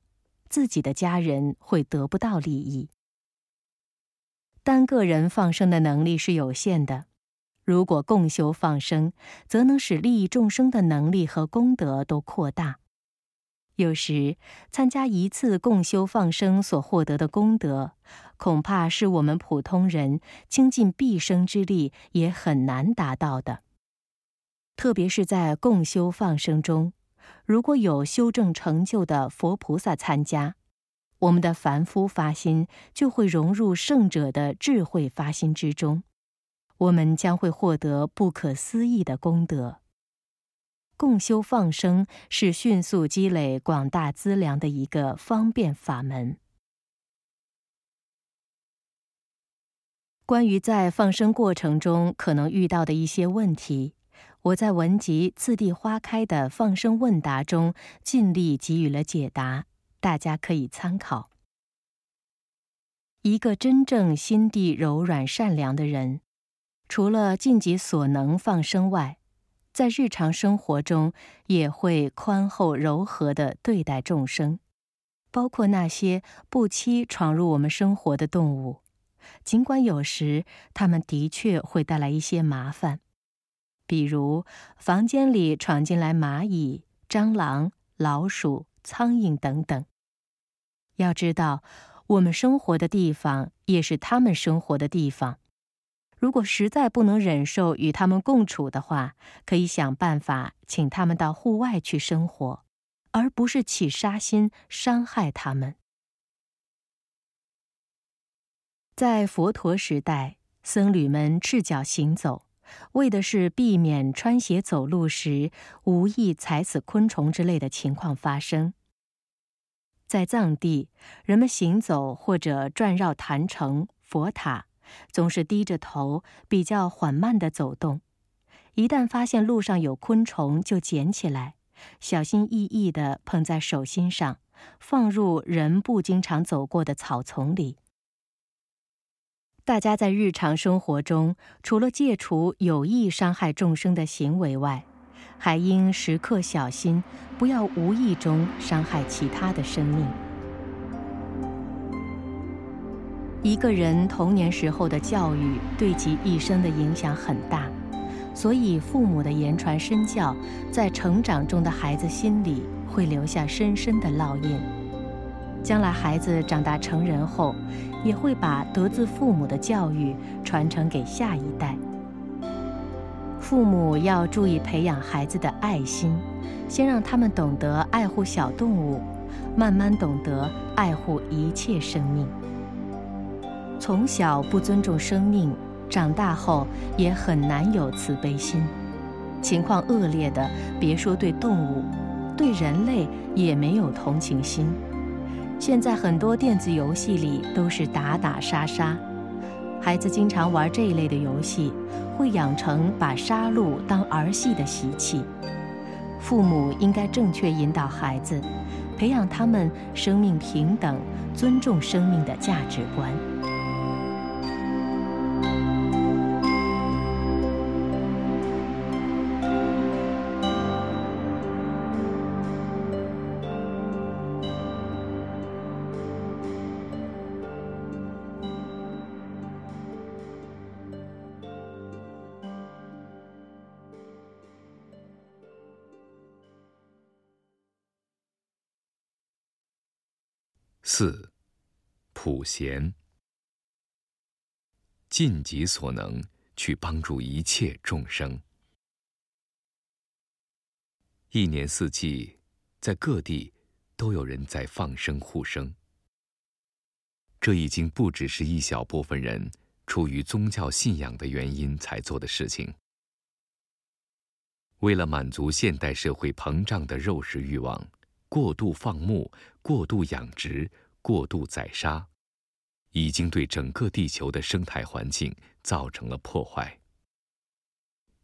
自己的家人会得不到利益。单个人放生的能力是有限的，如果共修放生，则能使利益众生的能力和功德都扩大。有时参加一次共修放生所获得的功德，恐怕是我们普通人倾尽毕生之力也很难达到的。特别是在共修放生中。如果有修正成就的佛菩萨参加，我们的凡夫发心就会融入圣者的智慧发心之中，我们将会获得不可思议的功德。共修放生是迅速积累广大资粮的一个方便法门。关于在放生过程中可能遇到的一些问题。我在文集《次第花开》的放生问答中尽力给予了解答，大家可以参考。一个真正心地柔软善良的人，除了尽己所能放生外，在日常生活中也会宽厚柔和的对待众生，包括那些不期闯入我们生活的动物，尽管有时他们的确会带来一些麻烦。比如，房间里闯进来蚂蚁、蟑螂、老鼠、苍蝇等等。要知道，我们生活的地方也是他们生活的地方。如果实在不能忍受与他们共处的话，可以想办法请他们到户外去生活，而不是起杀心伤害他们。在佛陀时代，僧侣们赤脚行走。为的是避免穿鞋走路时无意踩死昆虫之类的情况发生。在藏地，人们行走或者转绕坛城、佛塔，总是低着头，比较缓慢地走动。一旦发现路上有昆虫，就捡起来，小心翼翼地捧在手心上，放入人不经常走过的草丛里。大家在日常生活中，除了戒除有意伤害众生的行为外，还应时刻小心，不要无意中伤害其他的生命。一个人童年时候的教育对其一生的影响很大，所以父母的言传身教，在成长中的孩子心里会留下深深的烙印。将来孩子长大成人后，也会把得自父母的教育传承给下一代。父母要注意培养孩子的爱心，先让他们懂得爱护小动物，慢慢懂得爱护一切生命。从小不尊重生命，长大后也很难有慈悲心。情况恶劣的，别说对动物，对人类也没有同情心。现在很多电子游戏里都是打打杀杀，孩子经常玩这一类的游戏，会养成把杀戮当儿戏的习气。父母应该正确引导孩子，培养他们生命平等、尊重生命的价值观。四，普贤，尽己所能去帮助一切众生。一年四季，在各地都有人在放生护生。这已经不只是一小部分人出于宗教信仰的原因才做的事情。为了满足现代社会膨胀的肉食欲望。过度放牧、过度养殖、过度宰杀，已经对整个地球的生态环境造成了破坏。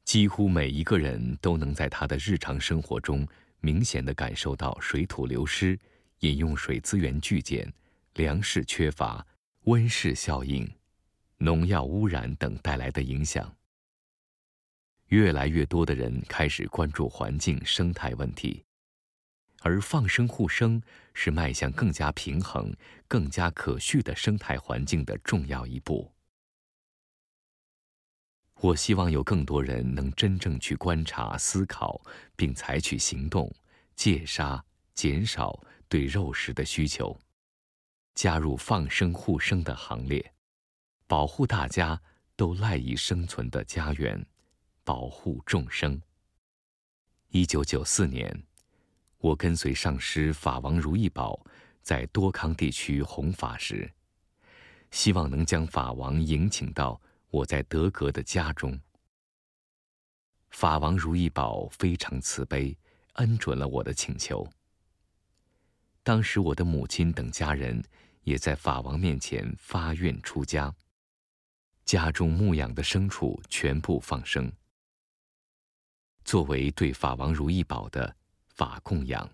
几乎每一个人都能在他的日常生活中明显的感受到水土流失、饮用水资源巨减、粮食缺乏、温室效应、农药污染等带来的影响。越来越多的人开始关注环境生态问题，而放生护生是迈向更加平衡、更加可续的生态环境的重要一步。我希望有更多人能真正去观察、思考，并采取行动，戒杀、减少对肉食的需求，加入放生护生的行列，保护大家都赖以生存的家园。保护众生。一九九四年，我跟随上师法王如意宝在多康地区弘法时，希望能将法王迎请到我在德格的家中。法王如意宝非常慈悲，恩准了我的请求。当时我的母亲等家人也在法王面前发愿出家，家中牧养的牲畜全部放生。作为对法王如意宝的法供养，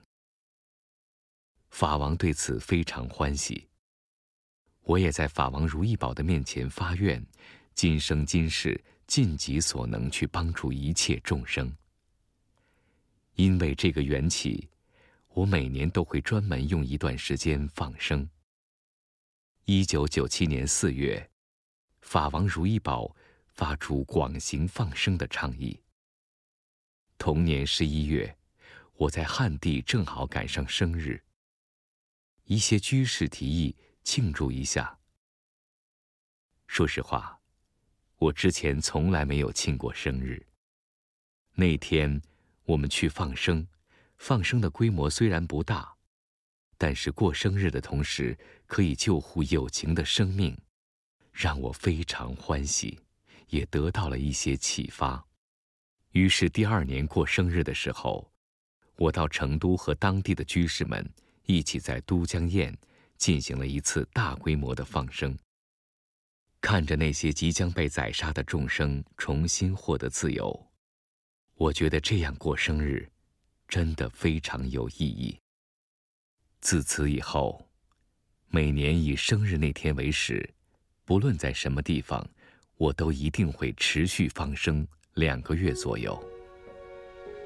法王对此非常欢喜。我也在法王如意宝的面前发愿，今生今世尽己所能去帮助一切众生。因为这个缘起，我每年都会专门用一段时间放生。一九九七年四月，法王如意宝发出广行放生的倡议。同年十一月，我在汉地正好赶上生日。一些居士提议庆祝一下。说实话，我之前从来没有庆过生日。那天我们去放生，放生的规模虽然不大，但是过生日的同时可以救护有情的生命，让我非常欢喜，也得到了一些启发。于是第二年过生日的时候，我到成都和当地的居士们一起在都江堰进行了一次大规模的放生。看着那些即将被宰杀的众生重新获得自由，我觉得这样过生日真的非常有意义。自此以后，每年以生日那天为始，不论在什么地方，我都一定会持续放生。两个月左右，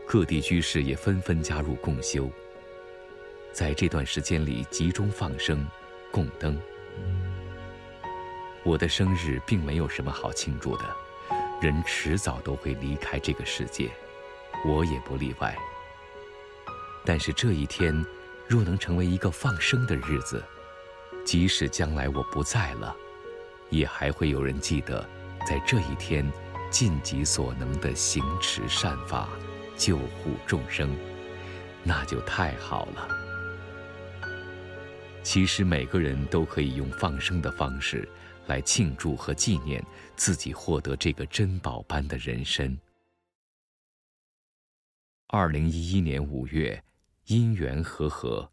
各地居士也纷纷加入共修。在这段时间里，集中放生、供灯。我的生日并没有什么好庆祝的，人迟早都会离开这个世界，我也不例外。但是这一天，若能成为一个放生的日子，即使将来我不在了，也还会有人记得，在这一天。尽己所能的行持善法，救护众生，那就太好了。其实每个人都可以用放生的方式来庆祝和纪念自己获得这个珍宝般的人生。二零一一年五月，因缘和合，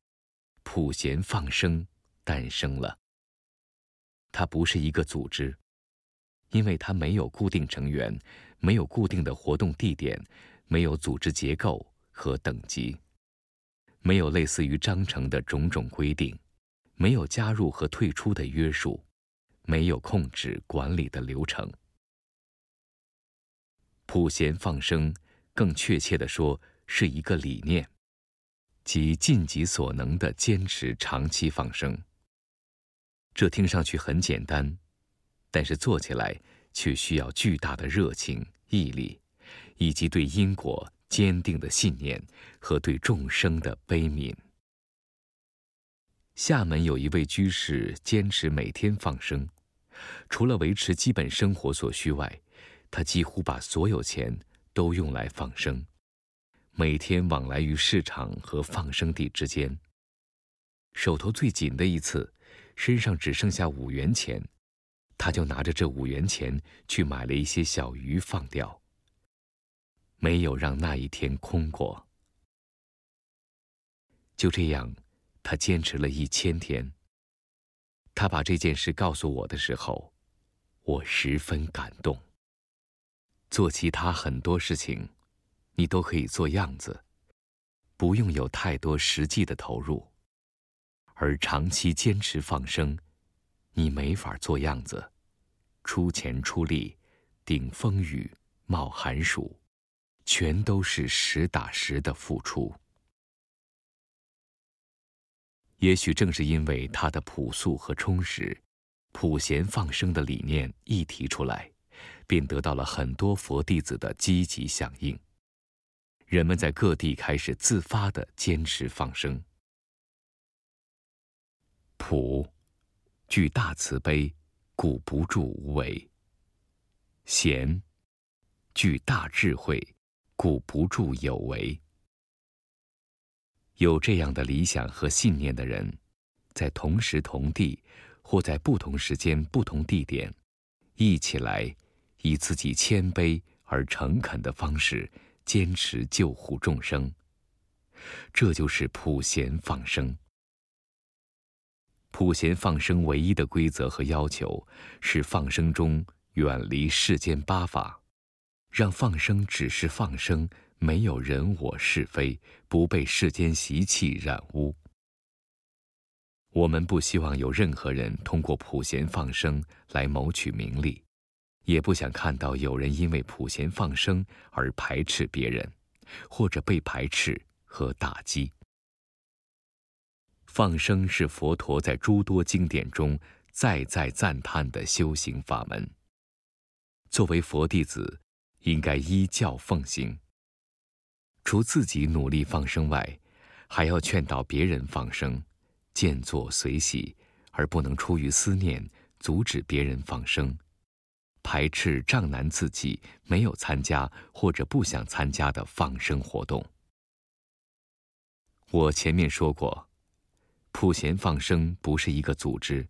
普贤放生诞生了。它不是一个组织。因为它没有固定成员，没有固定的活动地点，没有组织结构和等级，没有类似于章程的种种规定，没有加入和退出的约束，没有控制管理的流程。普贤放生，更确切的说，是一个理念，即尽己所能的坚持长期放生。这听上去很简单。但是做起来却需要巨大的热情、毅力，以及对因果坚定的信念和对众生的悲悯。厦门有一位居士坚持每天放生，除了维持基本生活所需外，他几乎把所有钱都用来放生，每天往来于市场和放生地之间。手头最紧的一次，身上只剩下五元钱。他就拿着这五元钱去买了一些小鱼放掉，没有让那一天空过。就这样，他坚持了一千天，他把这件事告诉我的时候，我十分感动。做其他很多事情，你都可以做样子，不用有太多实际的投入；而长期坚持放生，你没法做样子，出钱出力，顶风雨，冒寒暑，全都是实打实的付出。也许正是因为它的朴素和充实，普贤放生的理念一提出来，便得到了很多佛弟子的积极响应。人们在各地开始自发的坚持放生。普，具大慈悲，故不住无为；贤，具大智慧，故不住有为。有这样的理想和信念的人，在同时同地，或在不同时间、不同地点，一起来，以自己谦卑而诚恳的方式，坚持救护众生。这就是普贤放生。普贤放生唯一的规则和要求，是放生中远离世间八法，让放生只是放生。没有人我是非，不被世间习气染污。我们不希望有任何人通过普贤放生来谋取名利，也不想看到有人因为普贤放生而排斥别人，或者被排斥和打击。放生是佛陀在诸多经典中再再赞叹的修行法门。作为佛弟子，应该依教奉行。除自己努力放生外，还要劝导别人放生，见作随喜，而不能出于思念阻止别人放生，排斥障难自己没有参加或者不想参加的放生活动。我前面说过，普贤放生不是一个组织，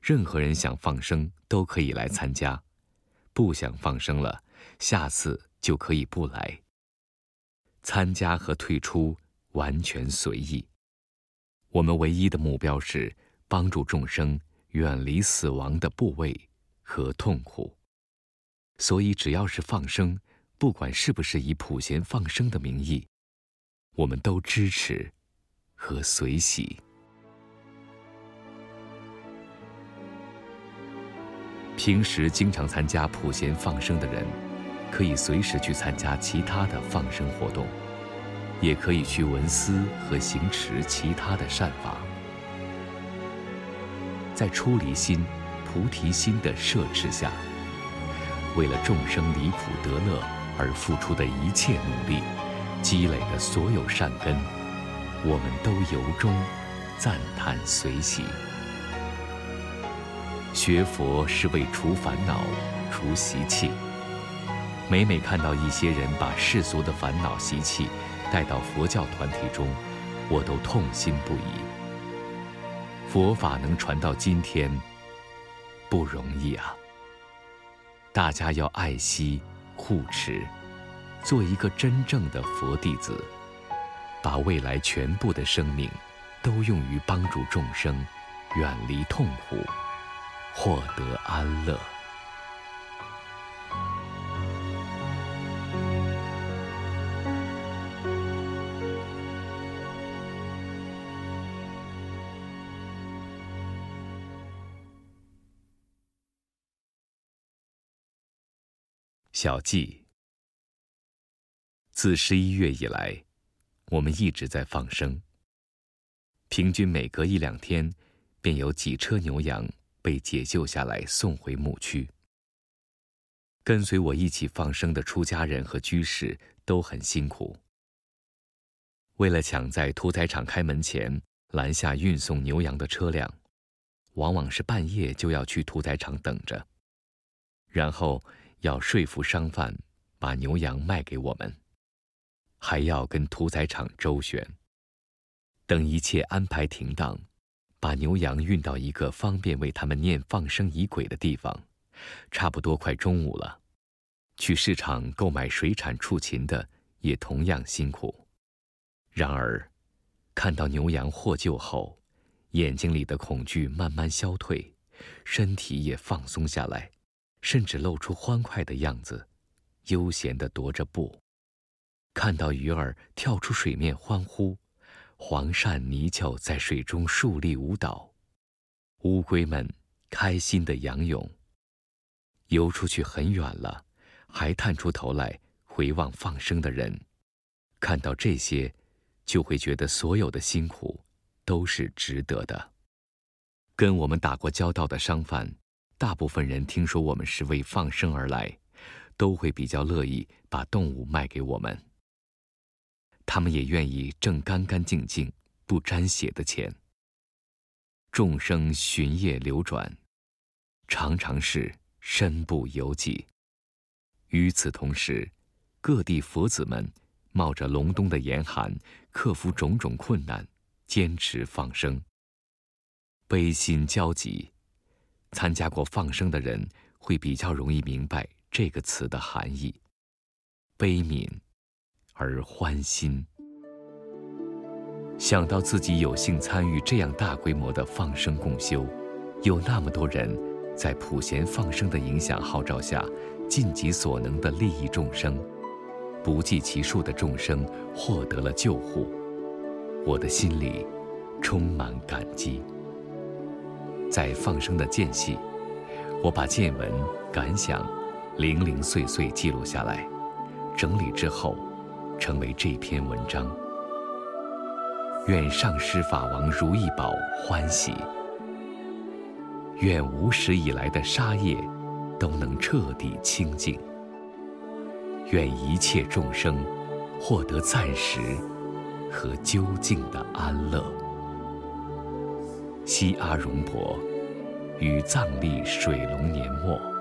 任何人想放生都可以来参加，不想放生了，下次就可以不来。参加和退出完全随意。我们唯一的目标是帮助众生远离死亡的部位和痛苦。所以，只要是放生，不管是不是以普贤放生的名义，我们都支持和随喜。平时经常参加普贤放生的人。可以随时去参加其他的放生活动，也可以去闻思和行持其他的善法。在出离心、菩提心的摄持下，为了众生离苦得乐而付出的一切努力，积累的所有善根，我们都由衷赞叹随喜。学佛是为除烦恼、除习气。每每看到一些人把世俗的烦恼习气带到佛教团体中，我都痛心不已。佛法能传到今天，不容易啊！大家要爱惜、护持，做一个真正的佛弟子，把未来全部的生命都用于帮助众生远离痛苦，获得安乐。小记。自十一月以来，我们一直在放生。平均每隔一两天，便有几车牛羊被解救下来送回牧区。跟随我一起放生的出家人和居士都很辛苦。为了抢在屠宰场开门前拦下运送牛羊的车辆，往往是半夜就要去屠宰场等着，然后。要说服商贩把牛羊卖给我们，还要跟屠宰场周旋。等一切安排停当，把牛羊运到一个方便为他们念放生仪轨的地方，差不多快中午了。去市场购买水产畜禽的也同样辛苦。然而，看到牛羊获救后，眼睛里的恐惧慢慢消退，身体也放松下来，甚至露出欢快的样子，悠闲地踱着步。看到鱼儿跳出水面欢呼，黄鳝泥鳅在水中竖立舞蹈，乌龟们开心地仰泳。游出去很远了，还探出头来回望放生的人，看到这些，就会觉得所有的辛苦都是值得的。跟我们打过交道的商贩，大部分人听说我们是为放生而来，都会比较乐意把动物卖给我们。他们也愿意挣干干净净、不沾血的钱。众生循业流转，常常是。身不由己。与此同时，各地佛子们冒着隆冬的严寒，克服种种困难，坚持放生。悲心交集，参加过放生的人会比较容易明白这个词的含义：悲悯而欢心。想到自己有幸参与这样大规模的放生共修，有那么多人。在普贤放生的影响号召下，尽己所能的利益众生，不计其数的众生获得了救护，我的心里充满感激。在放生的间隙，我把见闻感想零零碎碎记录下来，整理之后，成为这篇文章。愿上师法王如意宝欢喜。愿无始以来的杀业都能彻底清净。愿一切众生获得暂时和究竟的安乐。西阿荣伯于藏历水龙年末。